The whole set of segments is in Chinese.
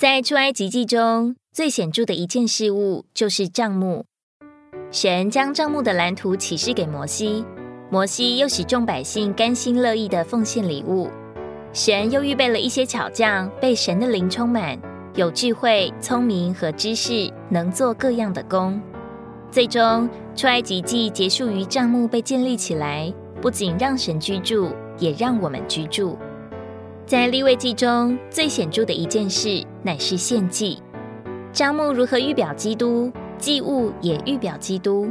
在出埃及记中最显著的一件事物就是帐幕。神将帐幕的蓝图启示给摩西，摩西又使众百姓甘心乐意的奉献礼物。神又预备了一些巧匠，被神的灵充满，有智慧、聪明和知识，能做各样的工。最终，出埃及记结束于帐幕被建立起来，不仅让神居住，也让我们居住。在立位记中最显著的一件事，乃是献祭。帐幕如何预表基督？祭物也预表基督。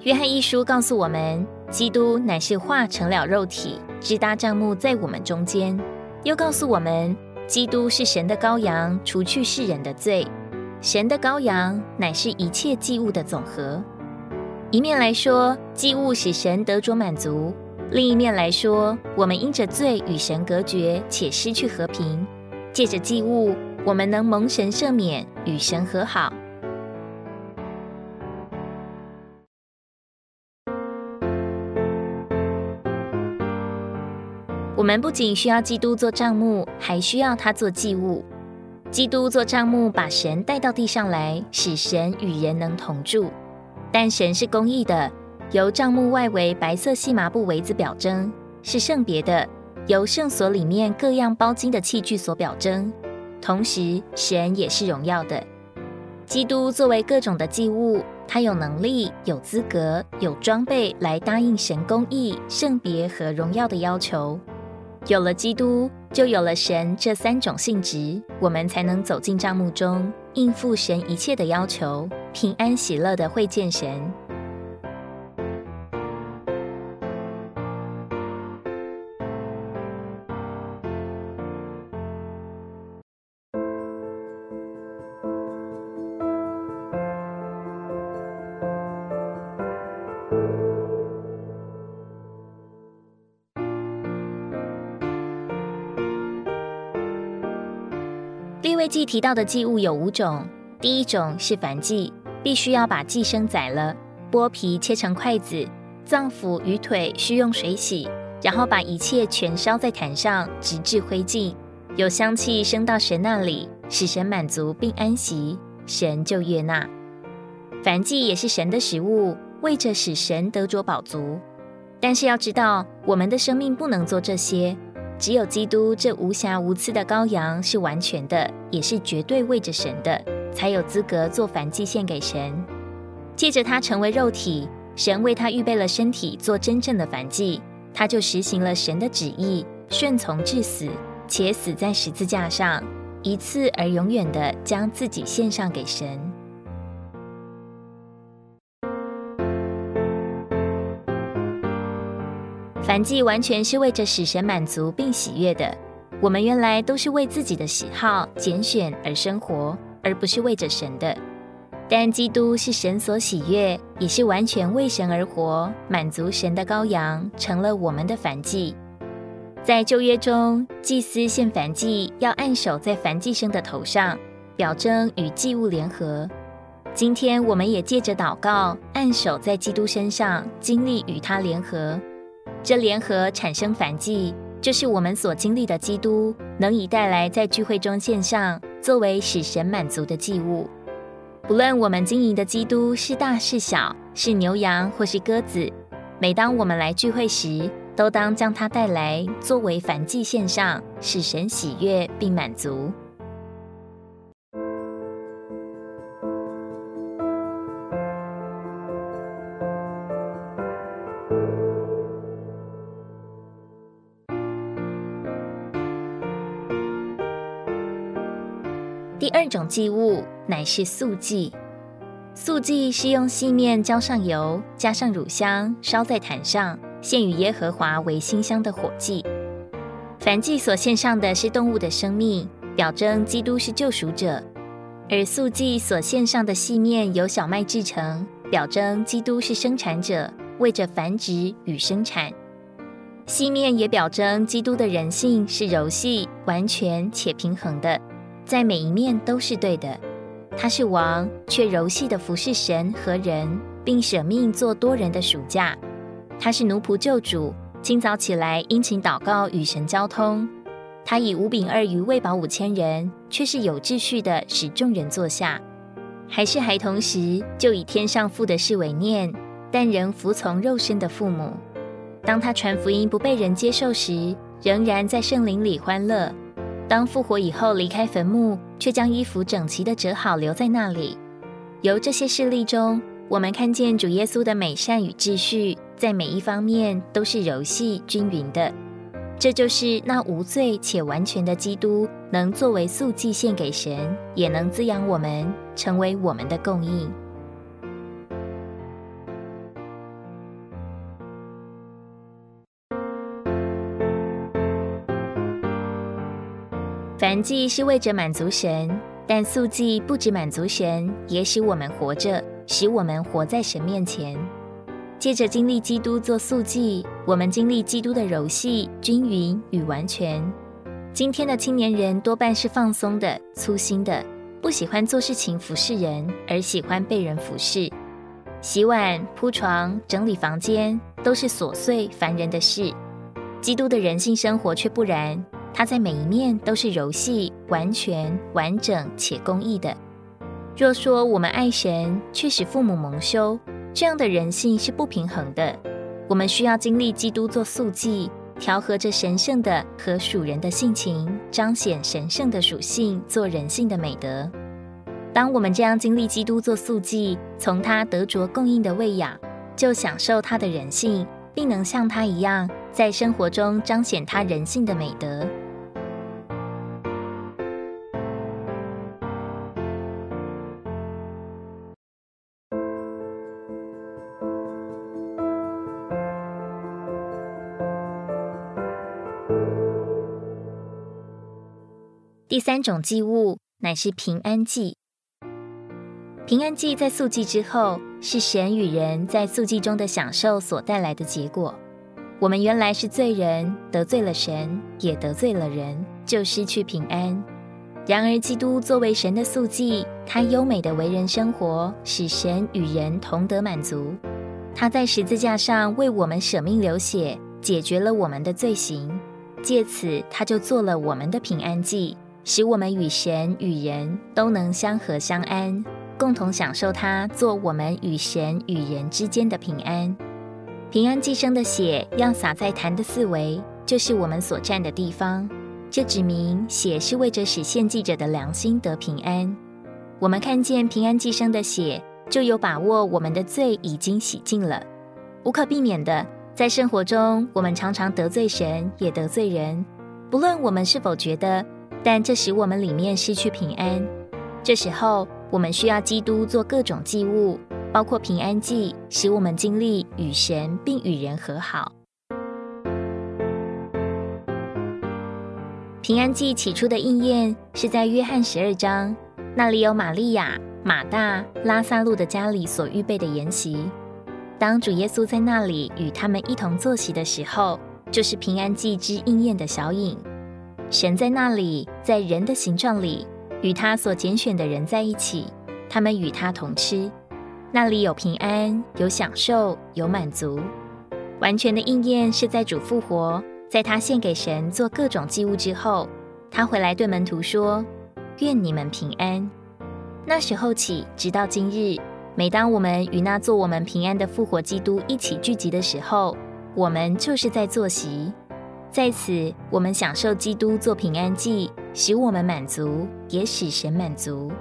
约翰一书告诉我们，基督乃是化成了肉体，直搭帐幕在我们中间。又告诉我们，基督是神的羔羊，除去世人的罪。神的羔羊乃是一切祭物的总和。一面来说，祭物使神得着满足；另一面来说，我们因着罪与神隔绝，且失去和平。借着祭物，我们能蒙神赦免，与神和好。我们不仅需要基督做账目，还需要他做祭物。基督做账目，把神带到地上来，使神与人能同住。但神是公义的，由帐幕外围白色细麻布围子表征，是圣别的，由圣所里面各样包金的器具所表征。同时，神也是荣耀的。基督作为各种的祭物，他有能力、有资格、有装备来答应神公义、圣别和荣耀的要求。有了基督，就有了神这三种性质，我们才能走进帐幕中，应付神一切的要求，平安喜乐的会见神。立位记提到的祭物有五种，第一种是燔祭，必须要把寄生宰了，剥皮切成筷子，脏腑与腿需用水洗，然后把一切全烧在坛上，直至灰烬，有香气升到神那里，使神满足并安息，神就悦纳。燔祭也是神的食物，为着使神得着饱足。但是要知道，我们的生命不能做这些。只有基督这无瑕无疵的羔羊是完全的，也是绝对为着神的，才有资格做燔祭献给神。借着他成为肉体，神为他预备了身体做真正的燔祭，他就实行了神的旨意，顺从至死，且死在十字架上，一次而永远的将自己献上给神。燔祭完全是为着使神满足并喜悦的。我们原来都是为自己的喜好拣选而生活，而不是为着神的。但基督是神所喜悦，也是完全为神而活，满足神的羔羊，成了我们的燔祭。在旧约中，祭司献燔祭要按手在燔祭生的头上，表征与祭物联合。今天我们也借着祷告，按手在基督身上，经历与他联合。这联合产生反祭，就是我们所经历的基督，能以带来在聚会中献上，作为使神满足的祭物。不论我们经营的基督是大是小，是牛羊或是鸽子，每当我们来聚会时，都当将它带来，作为反祭献上，使神喜悦并满足。第二种祭物乃是素祭，素祭是用细面浇上油，加上乳香，烧在坛上，献与耶和华为馨香的火祭。凡祭所献上的是动物的生命，表征基督是救赎者；而素祭所献上的细面由小麦制成，表征基督是生产者，为着繁殖与生产。细面也表征基督的人性是柔细、完全且平衡的。在每一面都是对的。他是王，却柔细的服侍神和人，并舍命做多人的暑假。他是奴仆救主，清早起来殷勤祷告与神交通。他以五饼二鱼喂饱五千人，却是有秩序的使众人坐下；还是孩童时，就以天上父的事为念，但仍服从肉身的父母。当他传福音不被人接受时，仍然在圣灵里欢乐；当复活以后离开坟墓，却将衣服整齐的折好留在那里。由这些事例中，我们看见主耶稣的美善与秩序，在每一方面都是柔细均匀的。这就是那无罪且完全的基督，能作为素祭献给神，也能滋养我们，成为我们的供应。凡祭是为着满足神，但素祭不止满足神，也使我们活着，使我们活在神面前。借着经历基督做素祭，我们经历基督的柔细、均匀与完全。今天的青年人多半是放松的、粗心的，不喜欢做事情服侍人，而喜欢被人服侍。洗碗、铺床、整理房间都是琐碎烦人的事。基督的人性生活却不然。它在每一面都是柔细、完全、完整且公义的。若说我们爱神，却使父母蒙羞，这样的人性是不平衡的。我们需要经历基督做素祭，调和着神圣的和属人的性情，彰显神圣的属性，做人性的美德。当我们这样经历基督做素祭，从他得着供应的喂养，就享受他的人性，并能像他一样，在生活中彰显他人性的美德。第三种祭物乃是平安祭。平安祭在素祭之后，是神与人在素祭中的享受所带来的结果。我们原来是罪人，得罪了神，也得罪了人，就失去平安。然而，基督作为神的素祭，他优美的为人生活，使神与人同得满足。他在十字架上为我们舍命流血，解决了我们的罪行，借此他就做了我们的平安祭。使我们与神与人都能相和相安，共同享受他做我们与神与人之间的平安。平安寄生的血要洒在坛的四围，就是我们所站的地方。这指明血是为着使献祭者的良心得平安。我们看见平安寄生的血，就有把握我们的罪已经洗净了。无可避免的，在生活中，我们常常得罪神，也得罪人。不论我们是否觉得。但这使我们里面失去平安。这时候，我们需要基督做各种祭物，包括平安祭，使我们经历与神并与人和好。平安祭起初的应验是在约翰十二章，那里有玛利亚、马大、拉萨路的家里所预备的筵席。当主耶稣在那里与他们一同坐席的时候，就是平安祭之应验的小影。神在那里，在人的形状里，与他所拣选的人在一起，他们与他同吃。那里有平安，有享受，有满足。完全的应验是在主复活，在他献给神做各种祭物之后，他回来对门徒说：“愿你们平安。”那时候起，直到今日，每当我们与那做我们平安的复活基督一起聚集的时候，我们就是在坐席。在此，我们享受基督做平安祭，使我们满足，也使神满足。